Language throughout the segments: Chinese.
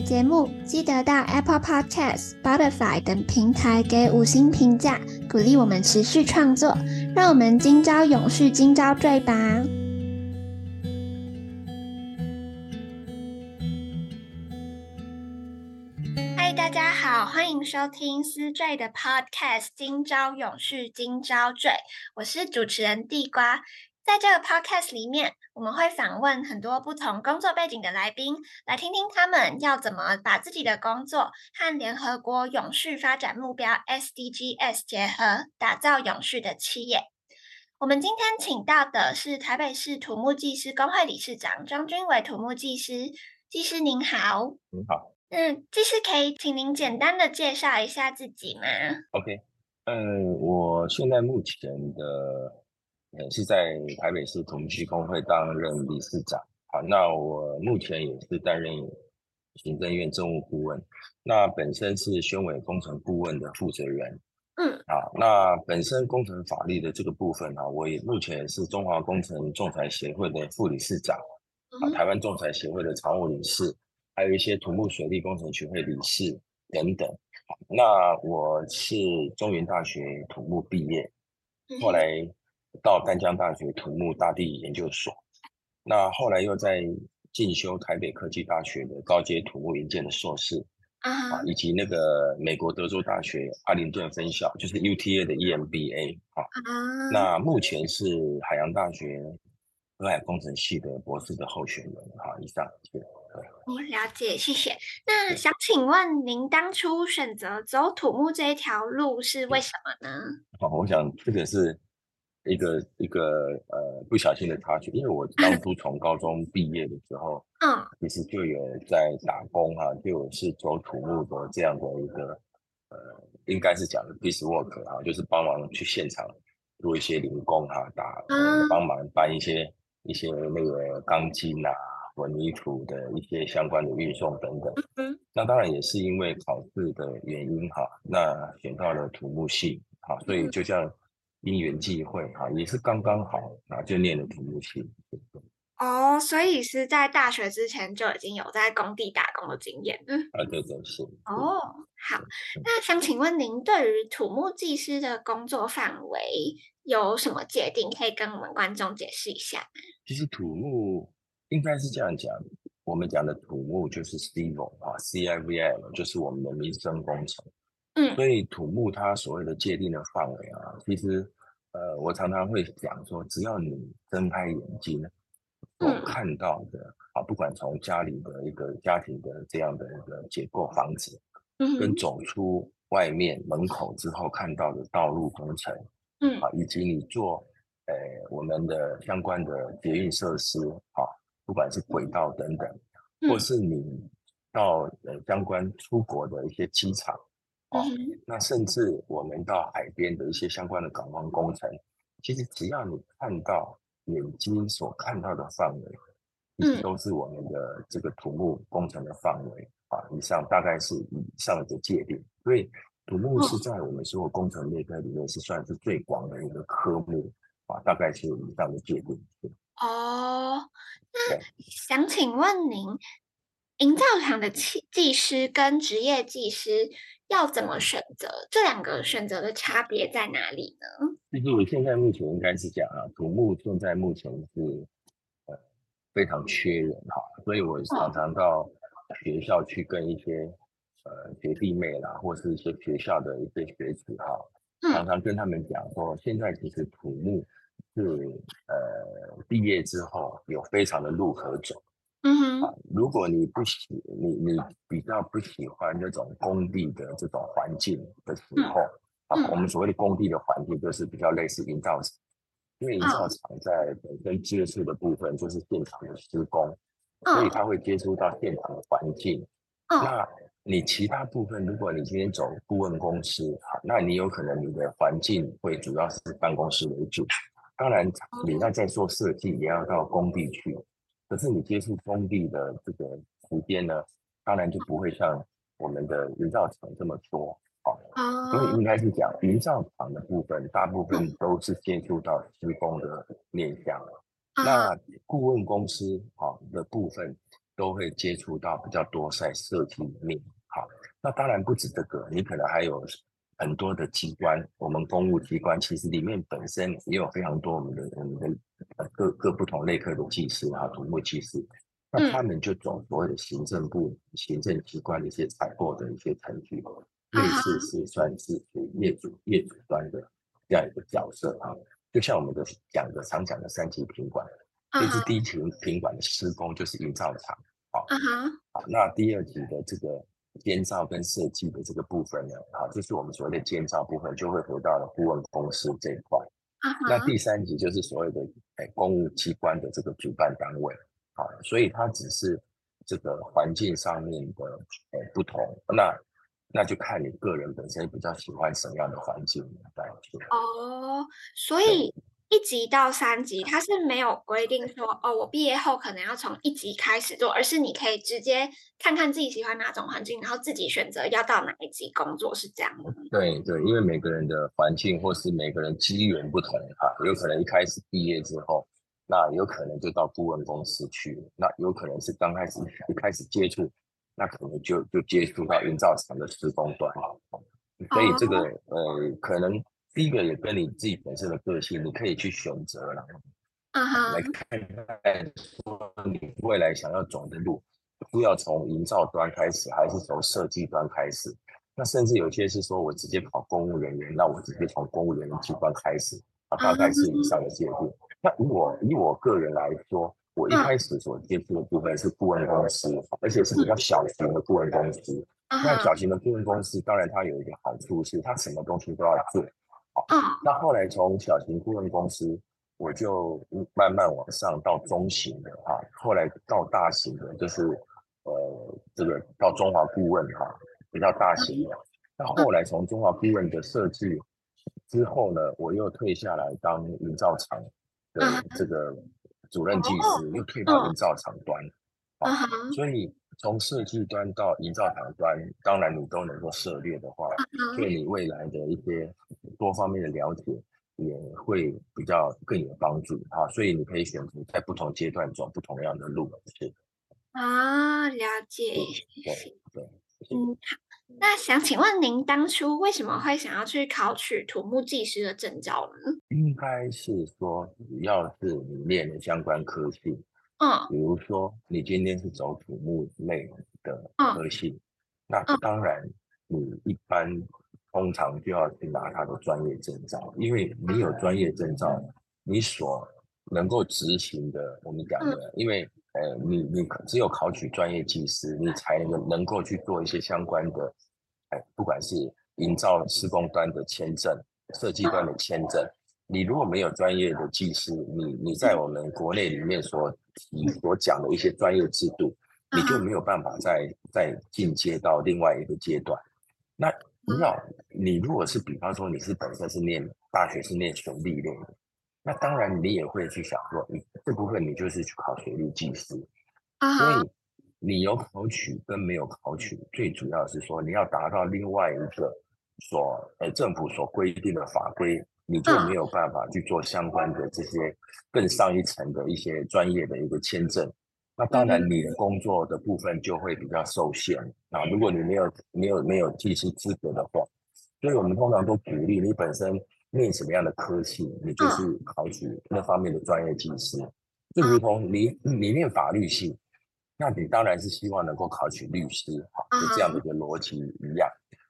节目记得到 Apple Podcast、Spotify 等平台给五星评价，鼓励我们持续创作。让我们今朝永续，今朝醉吧！嗨，大家好，欢迎收听思醉的 Podcast《今朝永续，今朝醉》，我是主持人地瓜。在这个 podcast 里面，我们会访问很多不同工作背景的来宾，来听听他们要怎么把自己的工作和联合国永续发展目标 SDGs 结合，打造永续的企业。我们今天请到的是台北市土木技师工会理事长庄君伟土木技师，技师您好。您好。嗯，技师可以请您简单的介绍一下自己吗？OK，嗯，我现在目前的。也是在台北市土木系工会担任理事长。好，那我目前也是担任行政院政务顾问。那本身是宣委工程顾问的负责人。嗯，啊，那本身工程法律的这个部分啊，我也目前也是中华工程仲裁协会的副理事长，啊，台湾仲裁协会的常务理事，还有一些土木水利工程学会理事等等。那我是中原大学土木毕业，后来。到淡江大学土木大地研究所，那后来又在进修台北科技大学的高阶土木营建的硕士，uh-huh. 啊，以及那个美国德州大学阿灵顿分校，就是 UTA 的 EMBA 啊。Uh-huh. 那目前是海洋大学河海工程系的博士的候选人啊。以上，谢谢。我了解，谢谢。那想请问您当初选择走土木这一条路是为什么呢？哦，我想这个是。一个一个呃不小心的插曲，因为我当初从高中毕业的时候，嗯，其实就有在打工哈、啊，就是走土木的这样的一个呃，应该是讲的 piece work 哈、啊，就是帮忙去现场做一些零工哈、啊，打、呃、帮忙搬一些一些那个钢筋啊、混凝土的一些相关的运送等等。嗯，那当然也是因为考试的原因哈、啊，那选到了土木系，哈、啊，所以就像。因缘际会哈，也是刚刚好啊，就念了土木系。哦，所以是在大学之前就已经有在工地打工的经验。嗯，啊，对对是。哦，好，那想请问您对于土木技师的工作范围有什么界定？可以跟我们观众解释一下吗？其实土木应该是这样讲，我们讲的土木就是 civil 啊，C-I-V-L 就是我们的民生工程。嗯，所以土木它所谓的界定的范围啊，其实，呃，我常常会讲说，只要你睁开眼睛，所看到的啊，不管从家里的一个家庭的这样的一个结构房子，嗯，跟走出外面门口之后看到的道路工程，嗯，啊，以及你做，呃，我们的相关的捷运设施，啊，不管是轨道等等，或是你到呃相关出国的一些机场。哦，那甚至我们到海边的一些相关的港湾工程，其实只要你看到眼睛所看到的范围，嗯，都是我们的这个土木工程的范围啊。以上大概是以上的界定，所以土木是在我们所有工程类科里面是算是最广的一个科目啊，大概是以上的界定。哦，那想请问您，营造厂的技技师跟职业技师，要怎么选择？这两个选择的差别在哪里呢？其实我现在目前应该是讲啊，土木现在目前是呃非常缺人哈，所以我常常到学校去跟一些呃学弟妹啦，或是一些学校的一些学子哈，常常跟他们讲说，现在其实土木是呃毕业之后有非常的路可走。嗯哼，啊，如果你不喜你你比较不喜欢那种工地的这种环境的时候，嗯、啊，我们所谓的工地的环境就是比较类似营造厂，因为营造厂在本身接触的部分就是现场的施工，嗯、所以他会接触到现场的环境。嗯、那你其他部分，如果你今天走顾问公司，好，那你有可能你的环境会主要是办公室为主。当然，你要在做设计，也要到工地去。可是你接触工地的这个时间呢，当然就不会像我们的营造厂这么多。啊，所以应该是讲营造厂的部分，大部分都是接触到施工的面向。那顾问公司好的部分，都会接触到比较多在设计面。好，那当然不止这个，你可能还有很多的机关，我们公务机关其实里面本身也有非常多我们的我们的各各不同类科的技师啊，土木技师，那他们就走所谓的行政部、行政机关的一些采购的一些程序，类似是算是业主业主端的这样一个角色啊，就像我们的讲的常讲的三级品管，这是第一级品管的施工就是营造厂，好，好，那第二级的这个。建造跟设计的这个部分呢，好，就是我们所谓的建造部分，就会回到了顾问公司这一块。Uh. 那第三级就是所谓的哎公务机关的这个主办单位，好，所以它只是这个环境上面的呃不同，那那就看你个人本身比较喜欢什么样的环境来做。哦，所以。一级到三级，它是没有规定说哦，我毕业后可能要从一级开始做，而是你可以直接看看自己喜欢哪种环境，然后自己选择要到哪一级工作，是这样的。对对，因为每个人的环境或是每个人机缘不同哈，有可能一开始毕业之后，那有可能就到顾问公司去，那有可能是刚开始一开始接触，那可能就就接触到营造厂的施工端，所以这个、哦、呃可能。第一个也跟你自己本身的个性，你可以去选择了，啊哈，来看看说你未来想要走的路，不要从营造端开始，还是从设计端开始。那甚至有些是说我直接考公务人员，那我直接从公务人员机关开始，啊，大概是以上的界定。那以我以我个人来说，我一开始所接触的部分是顾问公司，而且是比较小型的顾问公司。那小型的顾问公司，当然它有一个好处是，它什么东西都要做。嗯，那后来从小型顾问公司，我就慢慢往上到中型的哈，后来到大型的，就是呃这个到中华顾问哈，比较大型的。那后来从中华顾问的设计之后呢，我又退下来当营造厂的这个主任技师，又退到营造厂端啊，所以。从设计端到营造厂端，当然你都能够涉猎的话，对你未来的一些多方面的了解也会比较更有帮助啊。所以你可以选择在不同阶段走不同样的路，是啊，了解。对对，嗯，好。那想请问您当初为什么会想要去考取土木技师的证照呢？应该是说，主要是你练的相关科系。嗯，比如说你今天是走土木类的科系，嗯，那当然你一般通常就要去拿他的专业证照，因为你有专业证照，你所能够执行的，我们讲的，因为呃，你你只有考取专业技师，你才能能够去做一些相关的，哎，不管是营造施工端的签证、设计端的签证。你如果没有专业的技师，你你在我们国内里面所提所讲的一些专业制度，你就没有办法再再进阶到另外一个阶段。那你要你如果是比方说你是本身是念大学是念水利类的，那当然你也会去想说，你这部分你就是去考学历技师。所以你有考取跟没有考取，最主要是说你要达到另外一个所呃政府所规定的法规。你就没有办法去做相关的这些更上一层的一些专业的一个签证，那当然你的工作的部分就会比较受限啊。如果你没有没有没有技师资格的话，所以我们通常都鼓励你本身念什么样的科系，你就是考取那方面的专业技师。就如同你你念法律系，那你当然是希望能够考取律师，哈，就这样的一个逻辑一样，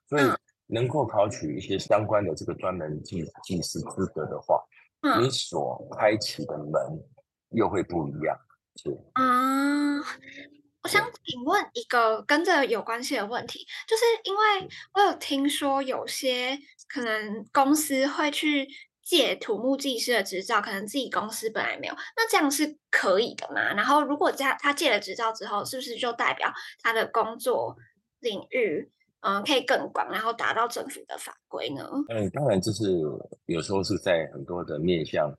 所以。能够考取一些相关的这个专门技技师资格的话，嗯，你所开启的门又会不一样。是啊，我想请问一个跟这有关系的问题，就是因为我有听说有些可能公司会去借土木技师的执照，可能自己公司本来没有，那这样是可以的嘛？然后如果他他借了执照之后，是不是就代表他的工作？领域，嗯、呃，可以更广，然后达到政府的法规呢？嗯，当然，就是有时候是在很多的面向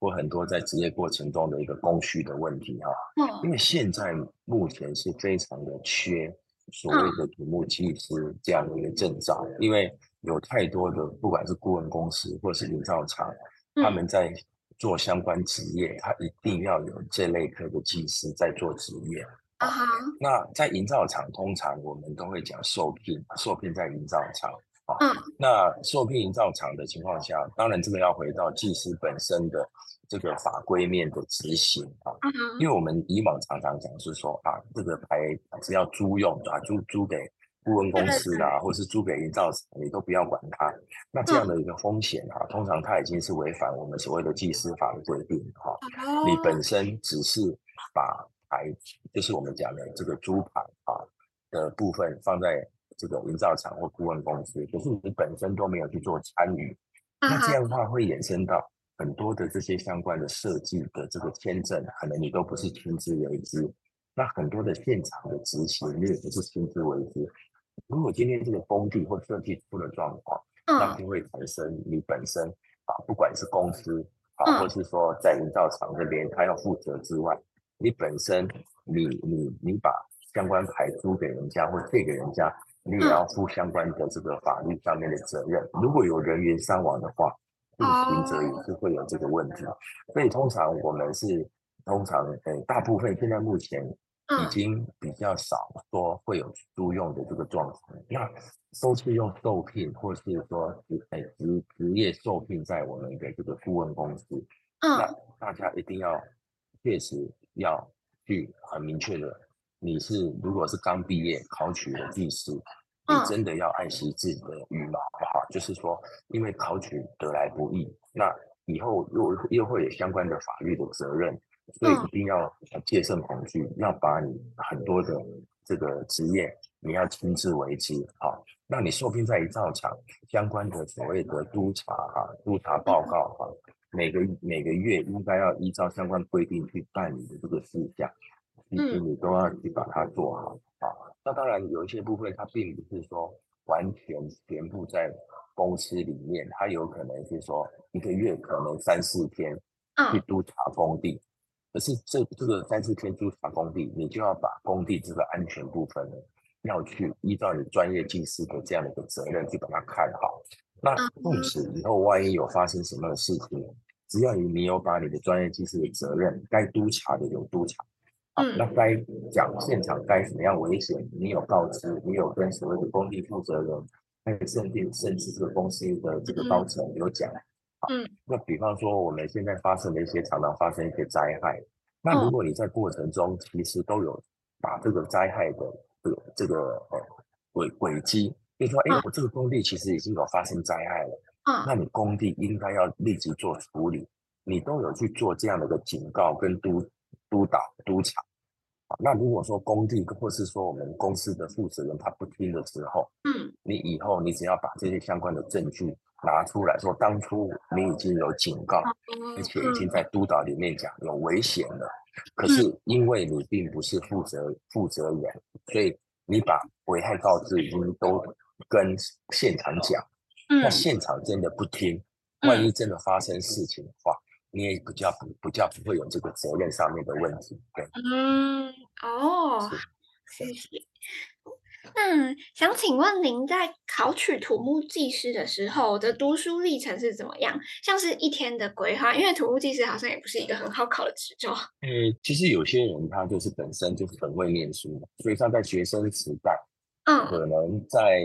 或很多在职业过程中的一个工序的问题哈。嗯，因为现在目前是非常的缺所谓的土木技师这样的一个证照，嗯、因为有太多的不管是顾问公司或是营造厂，嗯、他们在做相关职业，他一定要有这类科的技师在做职业。啊哈，那在营造厂，通常我们都会讲受聘，受聘在营造厂。啊，嗯，那受聘营造厂的情况下，当然这个要回到技师本身的这个法规面的执行啊。因为我们以往常常讲是说啊，这个牌只要租用啊，租租给顾问公司啊，或是租给营造厂，你都不要管它。那这样的一个风险啊，通常它已经是违反我们所谓的技师法的规定哈。你本身只是把牌就是我们讲的这个租牌啊的部分放在这个营造厂或顾问公司，可是你本身都没有去做参与，那这样的话会衍生到很多的这些相关的设计的这个签证，可能你都不是亲自为之，那很多的现场的执行你也不是亲自为之。如果今天这个工地或设计出了状况，那就会产生你本身啊，不管是公司啊，或是说在营造厂这边他要负责之外。你本身你，你你你把相关牌租给人家或借给人家，你也要负相关的这个法律上面的责任。如果有人员伤亡的话，行者也是会有这个问题。所以通常我们是通常呃大部分现在目前已经比较少说会有租用的这个状况。那都是用受聘或是说职诶职职业受聘在我们的这个顾问公司。那大家一定要确实。要去很明确的，你是如果是刚毕业考取了技师，你真的要爱惜自己的羽毛，好不好？就是说，因为考取得来不易，那以后又又会有相关的法律的责任，所以一定要戒慎恐惧，要把你很多的这个职业你要亲自为之，好，那你受聘在一造厂相关的所谓的督查哈，督查报告哈。每个每个月应该要依照相关规定去办理的这个事项，其实你都要去把它做好啊。那当然有一些部分它并不是说完全全部在公司里面，它有可能是说一个月可能三四天去督查工地，可是这这个三四天督查工地，你就要把工地这个安全部分呢，要去依照你专业技师的这样的一个责任去把它看好。那纵使以后万一有发生什么的事情，只要你有把你的专业技师的责任，该督查的有督查，啊，那该讲现场该怎么样危险，你有告知，你有跟所谓的工地负责人，还有甚至甚至这个公司的这个高层有讲，啊，那比方说我们现在发生的一些常常发生一些灾害，那如果你在过程中其实都有把这个灾害的这个这个呃轨轨迹，比如说哎，我这个工地其实已经有发生灾害了。那你工地应该要立即做处理，你都有去做这样的一个警告跟督督导督查。那如果说工地或是说我们公司的负责人他不听的时候，嗯，你以后你只要把这些相关的证据拿出来说，当初你已经有警告，而且已经在督导里面讲有危险了，可是因为你并不是负责负责人，所以你把危害告知已经都跟现场讲。那现场真的不听，万一真的发生事情的话，嗯、你也比较不比较不会有这个责任上面的问题。对，嗯，哦，谢谢。那想请问您在考取土木技师的时候的读书历程是怎么样？像是一天的规划，因为土木技师好像也不是一个很好考的执照。嗯，其实有些人他就是本身就是很会念书，所以他在学生时代，嗯，可能在。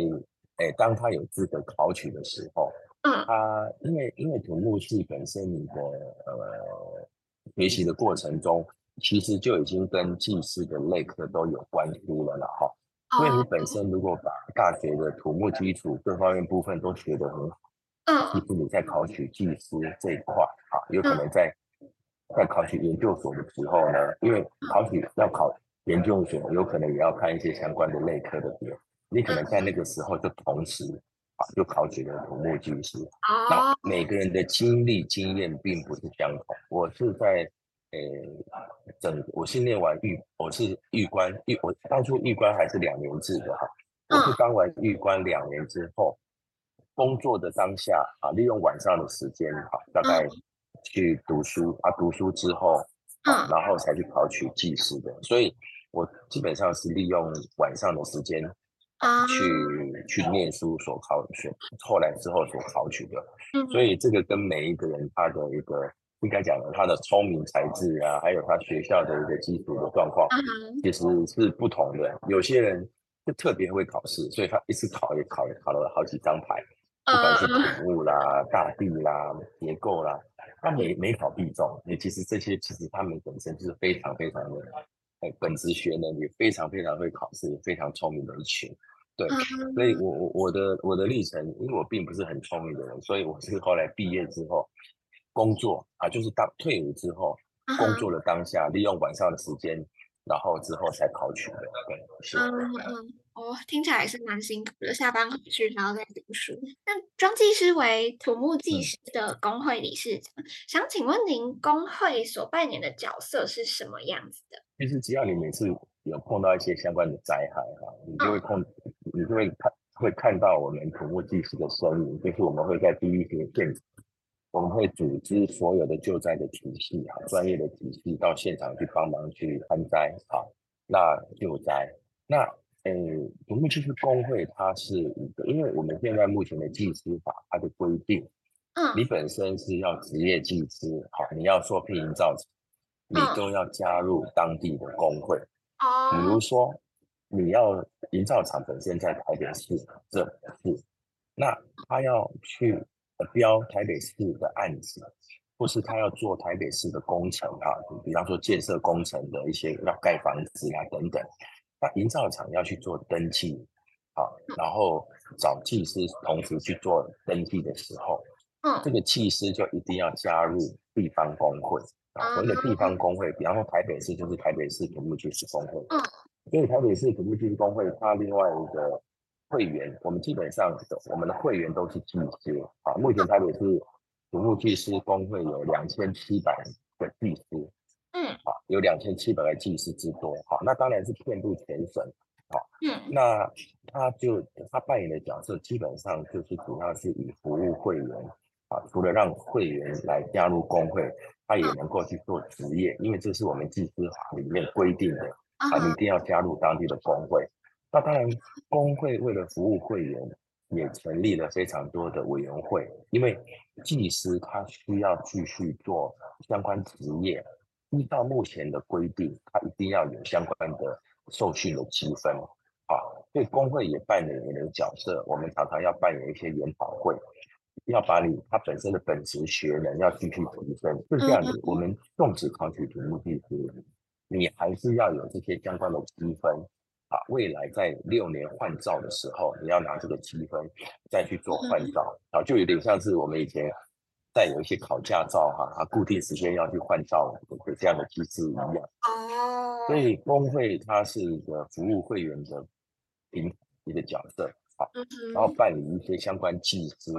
哎，当他有资格考取的时候，嗯，他因为因为土木系本身你的呃学习的过程中，其实就已经跟技师的类科都有关系了了哈。因为你本身如果把大学的土木基础各方面部分都学得很好，嗯，其实你在考取技师这一块啊，有可能在在考取研究所的时候呢，因为考取要考研究所，有可能也要看一些相关的类科的点。你可能在那个时候就同时啊，就考取了土木技师。那每个人的经历经验并不是相同。我是在呃整，我是念完预，我是预官预，我当初预官还是两年制的哈。我是当完预官两年之后，工作的当下啊，利用晚上的时间啊，大概去读书啊，读书之后啊，然后才去考取技师的。所以我基本上是利用晚上的时间去去念书所考选，后来之后所考取的。所以这个跟每一个人他的一个。应该讲的，他的聪明才智啊，还有他学校的一个基础的状况，其实是不同的。有些人就特别会考试，所以他一次考也考也考了好几张牌，不管是土木啦、大地啦、结构啦，他每每考必中。也其实这些其实他们本身就是非常非常的，哎，本职学能也非常非常会考试，也非常聪明的一群。对，所以我我我的我的历程，因为我并不是很聪明的人，所以我是后来毕业之后。工作啊，就是当退伍之后，uh. 工作的当下，利用晚上的时间，然后之后才考取的。对，是。嗯嗯，哦，听起来也是蛮辛苦的，下班回去然后再读书。那庄技师为土木技师的工会理事长，嗯、想请问您工会所扮演的角色是什么样子的？其实只要你每次有碰到一些相关的灾害哈，你就会碰，uh. 你就会看会看到我们土木技师的身影，就是我们会在第一线现场。我们会组织所有的救灾的体系，哈，专业的体系到现场去帮忙去勘灾，好，那救灾，那，呃，土木技师工会它是一个，因为我们现在目前的技师法它的规定，嗯，你本身是要职业技师，好，你要做聘营造厂，你都要加入当地的工会，哦，比如说你要营造厂本身在台北市这是，那他要去。标台北市的案子，或是他要做台北市的工程啊，比方说建设工程的一些要盖房子啊等等，那营造厂要去做登记，啊，然后找技师同时去做登记的时候，嗯，这个技师就一定要加入地方工会啊，所谓的地方工会，比方说台北市就是台北市土木技师工会，嗯，所以台北市土木技师工会它另外一个。会员，我们基本上我们的会员都是技师啊。目前台北市土木技师工会有两千七百个技师，嗯，啊，有两千七百个技师之多，好，那当然是遍布全省，好，嗯，那他就他扮演的角色基本上就是主要是以服务会员啊，除了让会员来加入工会，他也能够去做职业，因为这是我们技师法里面规定的啊，你一定要加入当地的工会。那当然，工会为了服务会员，也成立了非常多的委员会。因为技师他需要继续做相关职业，依照目前的规定，他一定要有相关的受训的积分啊。所以工会也扮演一个角色，我们常常要扮演一些研讨会，要把你他本身的本职学能要继续提升。是这样子，我们纵使考取土木技师，你还是要有这些相关的积分。啊，未来在六年换照的时候，你要拿这个积分再去做换照，啊，就有点像是我们以前在有一些考驾照哈，啊，固定时间要去换照的这样的机制一样。哦。所以工会它是一个服务会员的平一个角色，啊，然后办理一些相关技师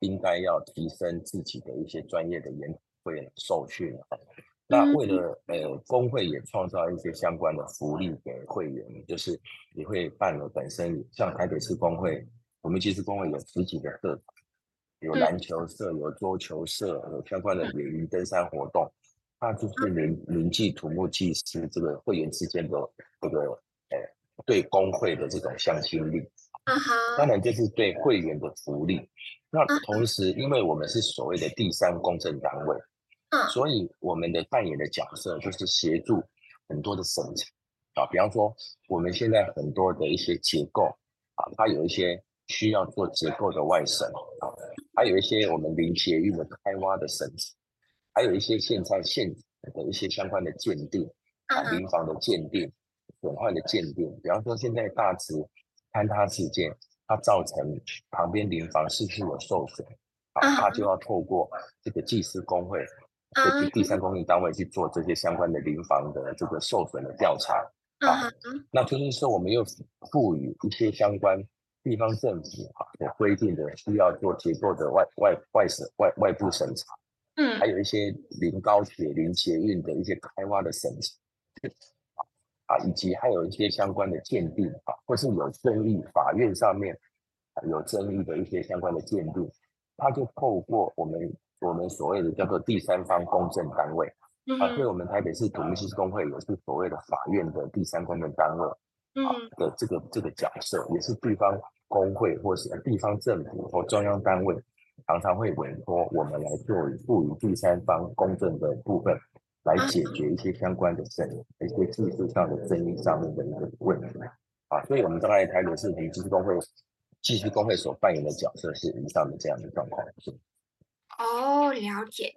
应该要提升自己的一些专业的研会受训啊。那为了呃，工会也创造一些相关的福利给会员，就是你会办了本身像台北市工会，我们其实工会有十几个社团，有篮球社、有桌球社，有相关的野营登山活动，那就是铭铭记土木技师这个会员之间的这个呃对工会的这种向心力。当然这是对会员的福利。那同时，因为我们是所谓的第三公证单位。所以我们的扮演的角色就是协助很多的审查。啊，比方说我们现在很多的一些结构啊，它有一些需要做结构的外审啊，还有一些我们临捷运的开挖的审查，还有一些现在现的一些相关的鉴定啊，临房的鉴定、损坏的鉴定，比方说现在大池坍塌事件，它造成旁边邻房是不是有受损啊，它就要透过这个技师工会。会去第三公证单位去做这些相关的临房的这个受损的调查啊，那就是说我们又赋予一些相关地方政府啊所规定的需要做结构的外外外审外外部审查，嗯，还有一些临高铁临捷运的一些开挖的审查，啊，啊，以及还有一些相关的鉴定啊，或是有争议，法院上面有争议的一些相关的鉴定，他就透过我们我们所谓的叫做第三方公证单位啊，所以我们台北市土木技师工会也是所谓的法院的第三公证单位啊的这个这个角色，也是地方工会或是地方政府或中央单位常常会委托我们来做赋予第三方公证的部分。来解决一些相关的争，一些技术上的争议上面的一个问题啊，所以我们刚才台北市土木技术工会技术工会所扮演的角色是以上的这样的状况。哦，了解。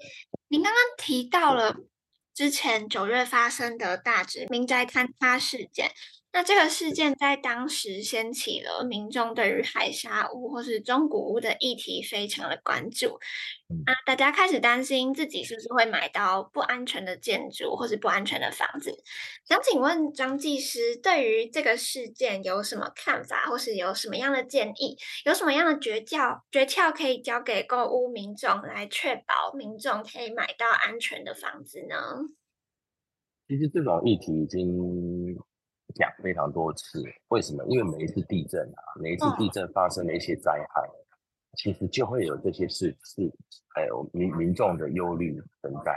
您刚刚提到了之前九月发生的大直民宅坍塌事件。那这个事件在当时掀起了民众对于海沙屋或是中古屋的议题非常的关注，啊，大家开始担心自己是不是会买到不安全的建筑或是不安全的房子。想请问张技师，对于这个事件有什么看法，或是有什么样的建议，有什么样的诀窍诀窍可以交给购屋民众来确保民众可以买到安全的房子呢？其实这种议题已经。讲非常多次，为什么？因为每一次地震啊，每一次地震发生的一些灾害，哦、其实就会有这些事事，还有民民众的忧虑存在。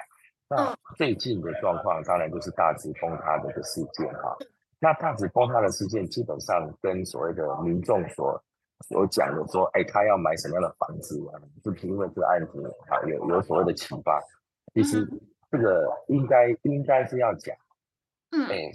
那最近的状况，当然就是大直崩塌的一个事件哈。那大直崩塌的事件，基本上跟所谓的民众所所讲的说，哎，他要买什么样的房子啊？是不是因为这个案子啊有有所谓的启发？其实这个应该应该是要讲，嗯。哎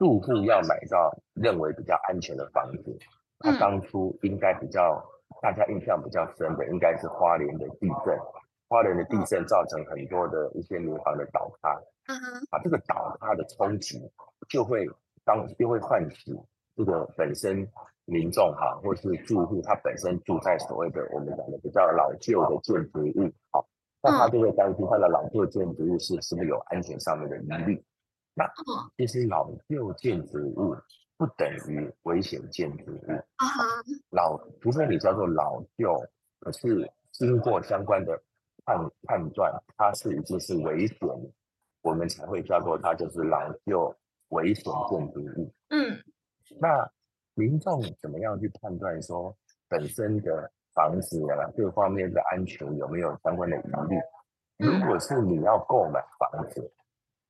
住户要买到认为比较安全的房子，他当初应该比较大家印象比较深的，应该是花莲的地震。花莲的地震造成很多的一些民房的倒塌，啊，这个倒塌的冲击就会当就会唤起这个本身民众哈，或是住户他本身住在所谓的我们讲的比较老旧的建筑物，好，那他就会担心他的老旧建筑物是是不是有安全上面的疑虑。那其实老旧建筑物不等于危险建筑物啊，老除非你叫做老旧，可是经过相关的判判断，它是已经是危险，我们才会叫做它就是老旧危险建筑物。嗯，那民众怎么样去判断说本身的房子啊各方面的安全有没有相关的疑虑？如果是你要购买房子。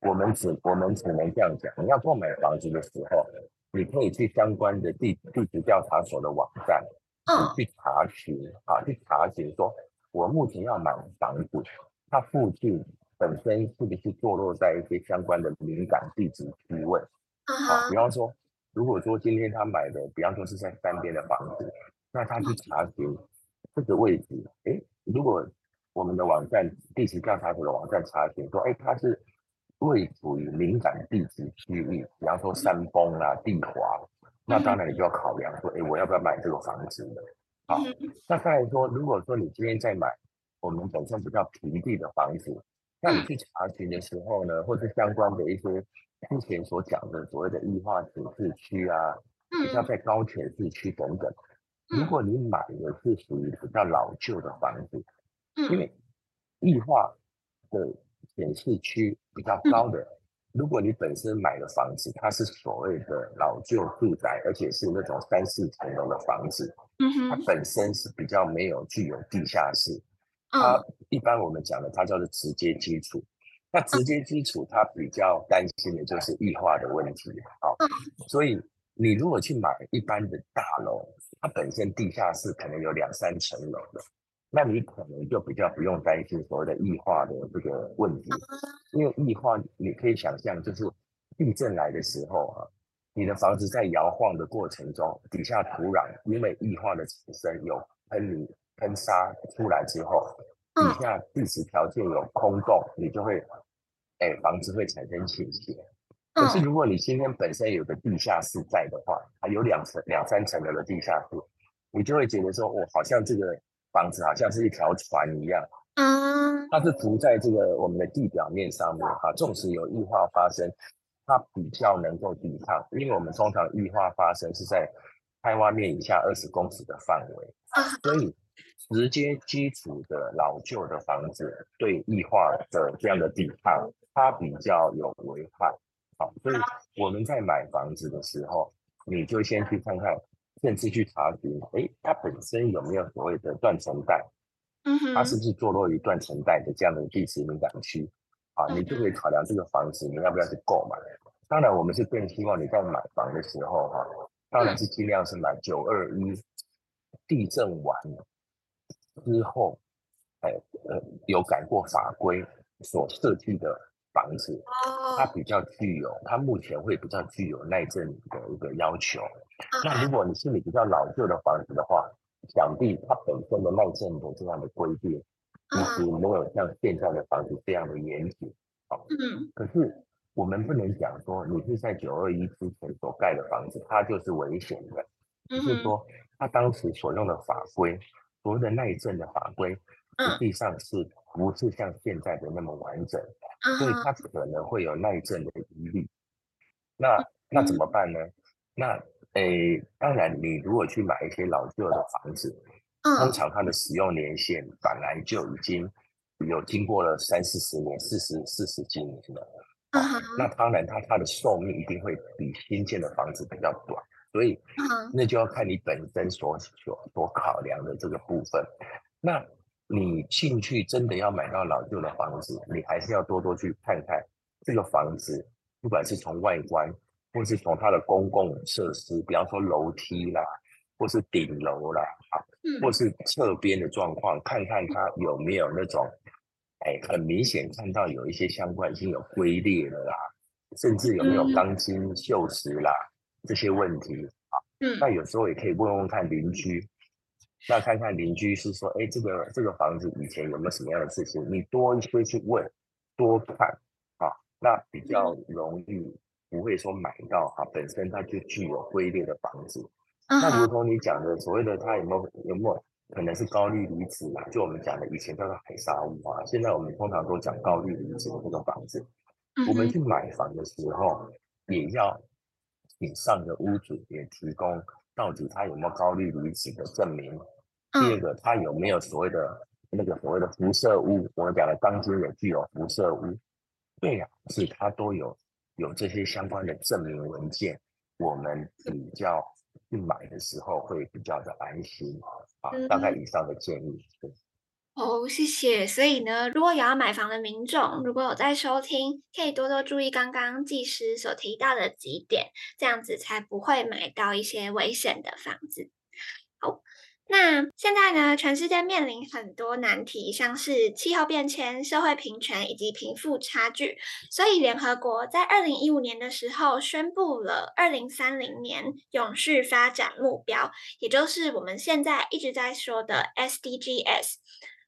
我们只我们只能这样讲，你要购买房子的时候，你可以去相关的地地质调查所的网站，嗯，去查询啊，去查询说，我目前要买房子，它附近本身是不是坐落在一些相关的敏感地质区位？啊，比方说，如果说今天他买的，比方说是在山边的房子，那他去查询这个位置，诶，如果我们的网站地质调查所的网站查询说，诶，它是。位处于敏感地质区域，比方说山崩啊、地滑，那当然你就要考量说，哎，我要不要买这个房子？呢？好，那再来说，如果说你今天在买我们本身比较平地的房子，那你去查询的时候呢，或是相关的一些之前所讲的所谓的异化指示区啊，比较在高潜势区等等，如果你买的是属于比较老旧的房子，因为异化的。显示区比较高的，如果你本身买的房子，它是所谓的老旧住宅，而且是那种三四层楼的房子，它本身是比较没有具有地下室，它一般我们讲的它叫做直接基础，那直接基础它比较担心的就是异化的问题，好，所以你如果去买一般的大楼，它本身地下室可能有两三层楼的。那你可能就比较不用担心所谓的异化的这个问题，因为异化你可以想象，就是地震来的时候啊，你的房子在摇晃的过程中，底下土壤因为异化的产生有喷泥喷沙出来之后，底下地质条件有空洞，你就会，哎，房子会产生倾斜。可是如果你今天本身有个地下室在的话，还有两层两三层楼的地下室，你就会觉得说，我，好像这个。房子好像是一条船一样，啊，它是浮在这个我们的地表面上面哈，纵使有异化发生，它比较能够抵抗，因为我们通常异化发生是在开挖面以下二十公尺的范围，所以直接基础的老旧的房子对异化的这样的抵抗，它比较有危害，好，所以我们在买房子的时候，你就先去看看，甚至去查询，哎，它本身有没有所谓的断层带？嗯哼，它是不是坐落于断层带的这样的地质敏感区？啊，你就可以考量这个房子你要不要去购买。当然，我们是更希望你在买房的时候，哈，当然是尽量是买九二一地震完之后，哎，呃，有改过法规所设计的房子，它比较具有，它目前会比较具有耐震的一个要求。那如果你是你比较老旧的房子的话，想必它本身的耐震的这样的规定，其实没有像现在的房子这样的严谨。好，嗯，可是我们不能讲说你是在九二一之前所盖的房子，它就是危险的。就是说，它当时所用的法规，所谓的耐震的法规，实际上是不是像现在的那么完整，所以它可能会有耐震的疑虑。那那怎么办呢？那诶，当然，你如果去买一些老旧的房子，通常它的使用年限本来就已经有经过了三四十年、四十四十几年了。那当然它，它它的寿命一定会比新建的房子比较短，所以那就要看你本身所所所考量的这个部分。那你进去真的要买到老旧的房子，你还是要多多去看看这个房子，不管是从外观。或是从它的公共设施，比方说楼梯啦，或是顶楼啦，啊，或是侧边的状况，看看它有没有那种，哎，很明显看到有一些相关性有龟裂了啦，甚至有没有钢筋锈蚀啦这些问题啊。嗯，那有时候也可以问问看邻居，那看看邻居是说，哎，这个这个房子以前有没有什么样的事情？你多一些去问，多看啊，那比较容易。不会说买到哈，本身它就具有龟裂的房子。Uh huh. 那如同你讲的，所谓的它有没有有没有可能是高氯离子啊？就我们讲的以前叫做海沙屋啊，现在我们通常都讲高氯离子的这个房子。Uh huh. 我们去买房的时候，也要请上的屋主也提供到底他有没有高氯离子的证明。Uh. 第二个，他有没有所谓的那个所谓的辐射屋？我们讲的钢筋也具有辐射屋。对呀、啊，是它都有。有这些相关的证明文件，我们比较去买的时候会比较的安心啊。大概以上的建议。哦，谢谢。所以呢，如果有要买房的民众，如果有在收听，可以多多注意刚刚技师所提到的几点，这样子才不会买到一些危险的房子。好。那现在呢，全世界面临很多难题，像是气候变迁、社会平权以及贫富差距。所以，联合国在二零一五年的时候宣布了二零三零年永续发展目标，也就是我们现在一直在说的 SDGs，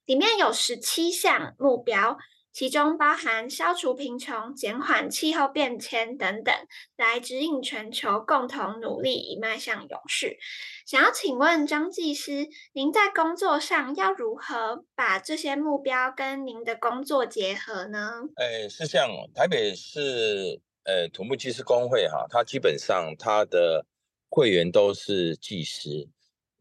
里面有十七项目标。其中包含消除贫穷、减缓气候变迁等等，来指引全球共同努力，以迈向永续。想要请问张技师，您在工作上要如何把这些目标跟您的工作结合呢？诶，是这样，台北市呃土木技师公会哈，它基本上它的会员都是技师。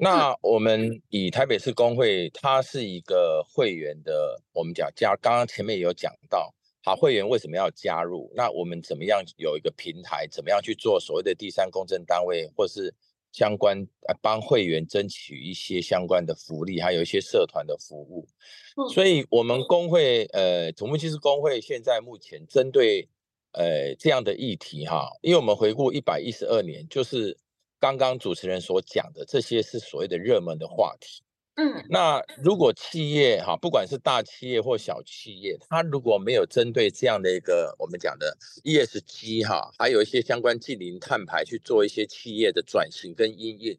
那我们以台北市工会，它是一个会员的，我们讲加，刚刚前面也有讲到，好，会员为什么要加入？那我们怎么样有一个平台，怎么样去做所谓的第三公证单位，或是相关帮会员争取一些相关的福利，还有一些社团的服务。所以，我们工会，呃，土木技师工会现在目前针对，呃，这样的议题哈，因为我们回顾一百一十二年，就是。刚刚主持人所讲的这些是所谓的热门的话题，嗯，那如果企业哈，不管是大企业或小企业，它如果没有针对这样的一个我们讲的 ESG 哈，还有一些相关近零碳排去做一些企业的转型跟因应，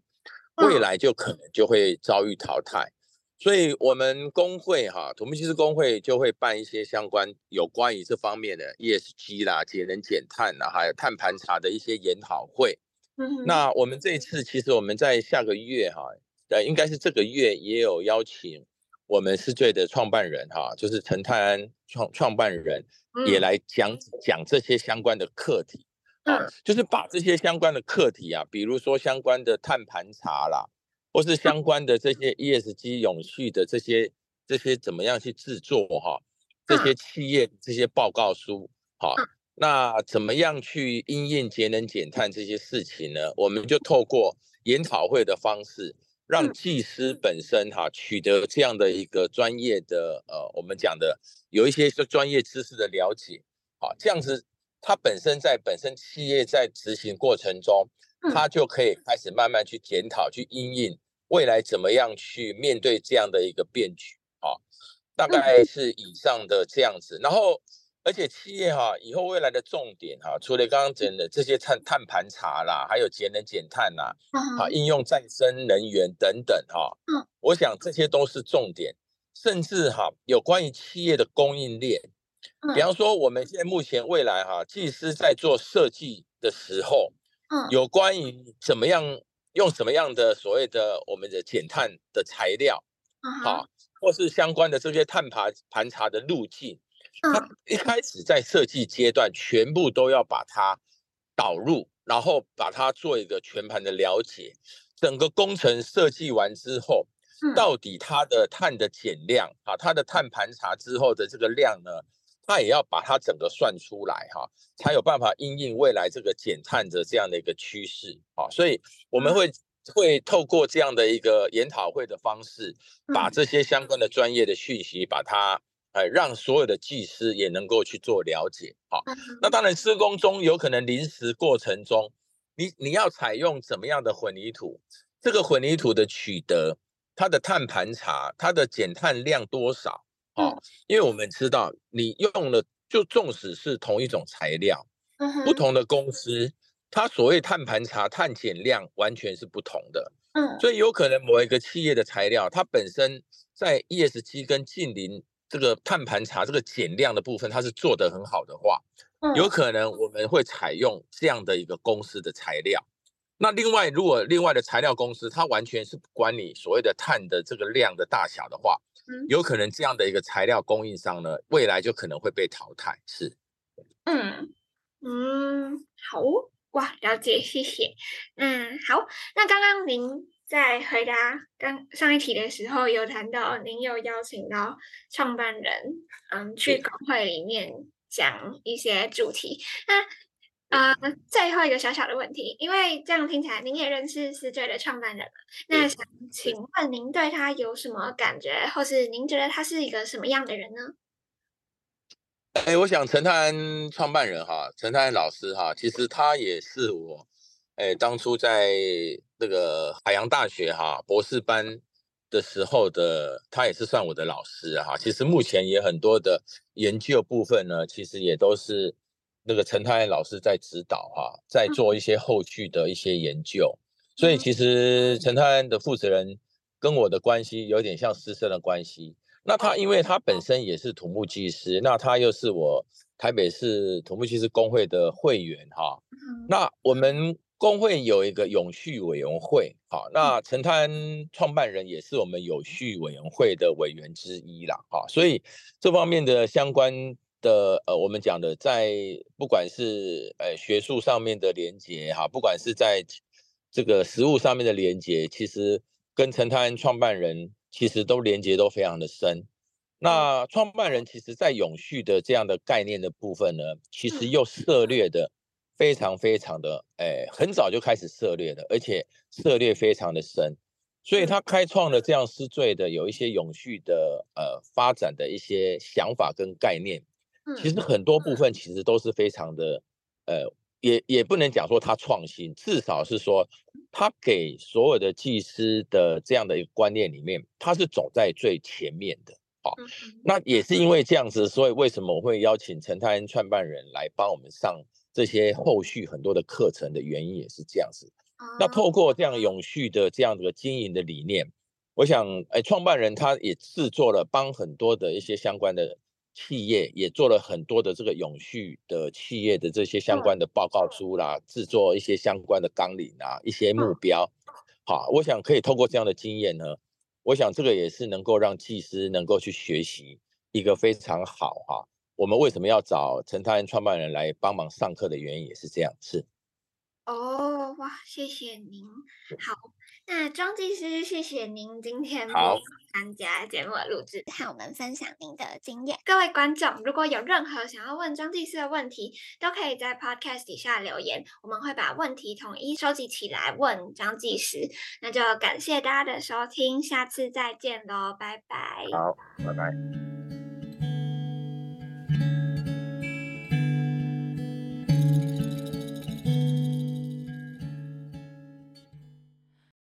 未来就可能就会遭遇淘汰。所以，我们工会哈，土木技师工会就会办一些相关有关于这方面的 ESG 啦、节能减碳啦，还有碳盘查的一些研讨会。那我们这一次，其实我们在下个月哈，呃，应该是这个月也有邀请我们思缀的创办人哈，就是陈泰安创创办人也来讲讲这些相关的课题，啊，就是把这些相关的课题啊，比如说相关的碳盘查啦，或是相关的这些 ESG 永续的这些这些怎么样去制作哈，这些企业这些报告书，好。那怎么样去因应节能减碳这些事情呢？我们就透过研讨会的方式，让技师本身哈取得这样的一个专业的呃，我们讲的有一些专业知识的了解，好，这样子他本身在本身企业在执行过程中，他就可以开始慢慢去检讨，去因应未来怎么样去面对这样的一个变局。啊，大概是以上的这样子，然后。而且企业哈，以后未来的重点哈，除了刚刚讲的这些碳碳盘查啦，还有节能减碳呐，啊，应用再生能源等等哈，嗯，我想这些都是重点，甚至哈，有关于企业的供应链，比方说我们现在目前未来哈，技师在做设计的时候，嗯，有关于怎么样用什么样的所谓的我们的减碳的材料，啊，或是相关的这些碳盘盘查的路径。他一开始在设计阶段，全部都要把它导入，然后把它做一个全盘的了解。整个工程设计完之后，到底它的碳的减量啊，它的碳盘查之后的这个量呢，它也要把它整个算出来哈，才有办法因应未来这个减碳的这样的一个趋势啊。所以我们会会透过这样的一个研讨会的方式，把这些相关的专业的讯息把它。哎，让所有的技师也能够去做了解，好，那当然施工中有可能临时过程中，你你要采用怎么样的混凝土，这个混凝土的取得，它的碳盘查，它的减碳量多少，啊，因为我们知道你用了，就纵使是同一种材料，不同的公司，它所谓碳盘查、碳减量完全是不同的，嗯，所以有可能某一个企业的材料，它本身在 ESG 跟净零。这个碳盘查这个减量的部分，它是做得很好的话，有可能我们会采用这样的一个公司的材料。那另外，如果另外的材料公司它完全是不管你所谓的碳的这个量的大小的话，有可能这样的一个材料供应商呢，未来就可能会被淘汰。是，嗯嗯，好哇，了解，谢谢。嗯，好，那刚刚您。在回答刚上一题的时候，有谈到您有邀请到创办人，嗯，去工会里面讲一些主题。那呃，最后一个小小的问题，因为这样听起来您也认识思缀的创办人，那想请问您对他有什么感觉，或是您觉得他是一个什么样的人呢？哎，我想陈泰安创办人哈，陈泰安老师哈，其实他也是我。哎，当初在那个海洋大学哈博士班的时候的，他也是算我的老师哈。其实目前也很多的研究部分呢，其实也都是那个陈泰安老师在指导哈，在做一些后续的一些研究。所以其实陈泰安的负责人跟我的关系有点像师生的关系。那他因为他本身也是土木技师，那他又是我台北市土木技师工会的会员哈。那我们。工会有一个永续委员会，好，那陈泰安创办人也是我们永续委员会的委员之一啦，哈，所以这方面的相关的呃，我们讲的在不管是呃学术上面的连接哈，不管是在这个实务上面的连接，其实跟陈泰安创办人其实都连接都非常的深。那创办人其实在永续的这样的概念的部分呢，其实又涉猎的。非常非常的，哎，很早就开始涉猎的，而且涉猎非常的深，所以他开创了这样思缀的有一些永续的呃发展的一些想法跟概念，其实很多部分其实都是非常的，呃，也也不能讲说他创新，至少是说他给所有的技师的这样的一个观念里面，他是走在最前面的，好，那也是因为这样子，所以为什么我会邀请陈泰恩创办人来帮我们上。这些后续很多的课程的原因也是这样子。那透过这样永续的这样的经营的理念，我想，哎，创办人他也制作了帮很多的一些相关的企业，也做了很多的这个永续的企业的这些相关的报告书啦，制作一些相关的纲领啊，一些目标。好，我想可以透过这样的经验呢，我想这个也是能够让技师能够去学习一个非常好哈。我们为什么要找陈泰安创办人来帮忙上课的原因也是这样，是。哦，哇，谢谢您。好，那庄技师，谢谢您今天好参加节目的录制，和我们分享您的经验。各位观众，如果有任何想要问庄技师的问题，都可以在 Podcast 底下留言，我们会把问题统一收集起来问庄技师。那就感谢大家的收听，下次再见喽，拜拜。好，拜拜。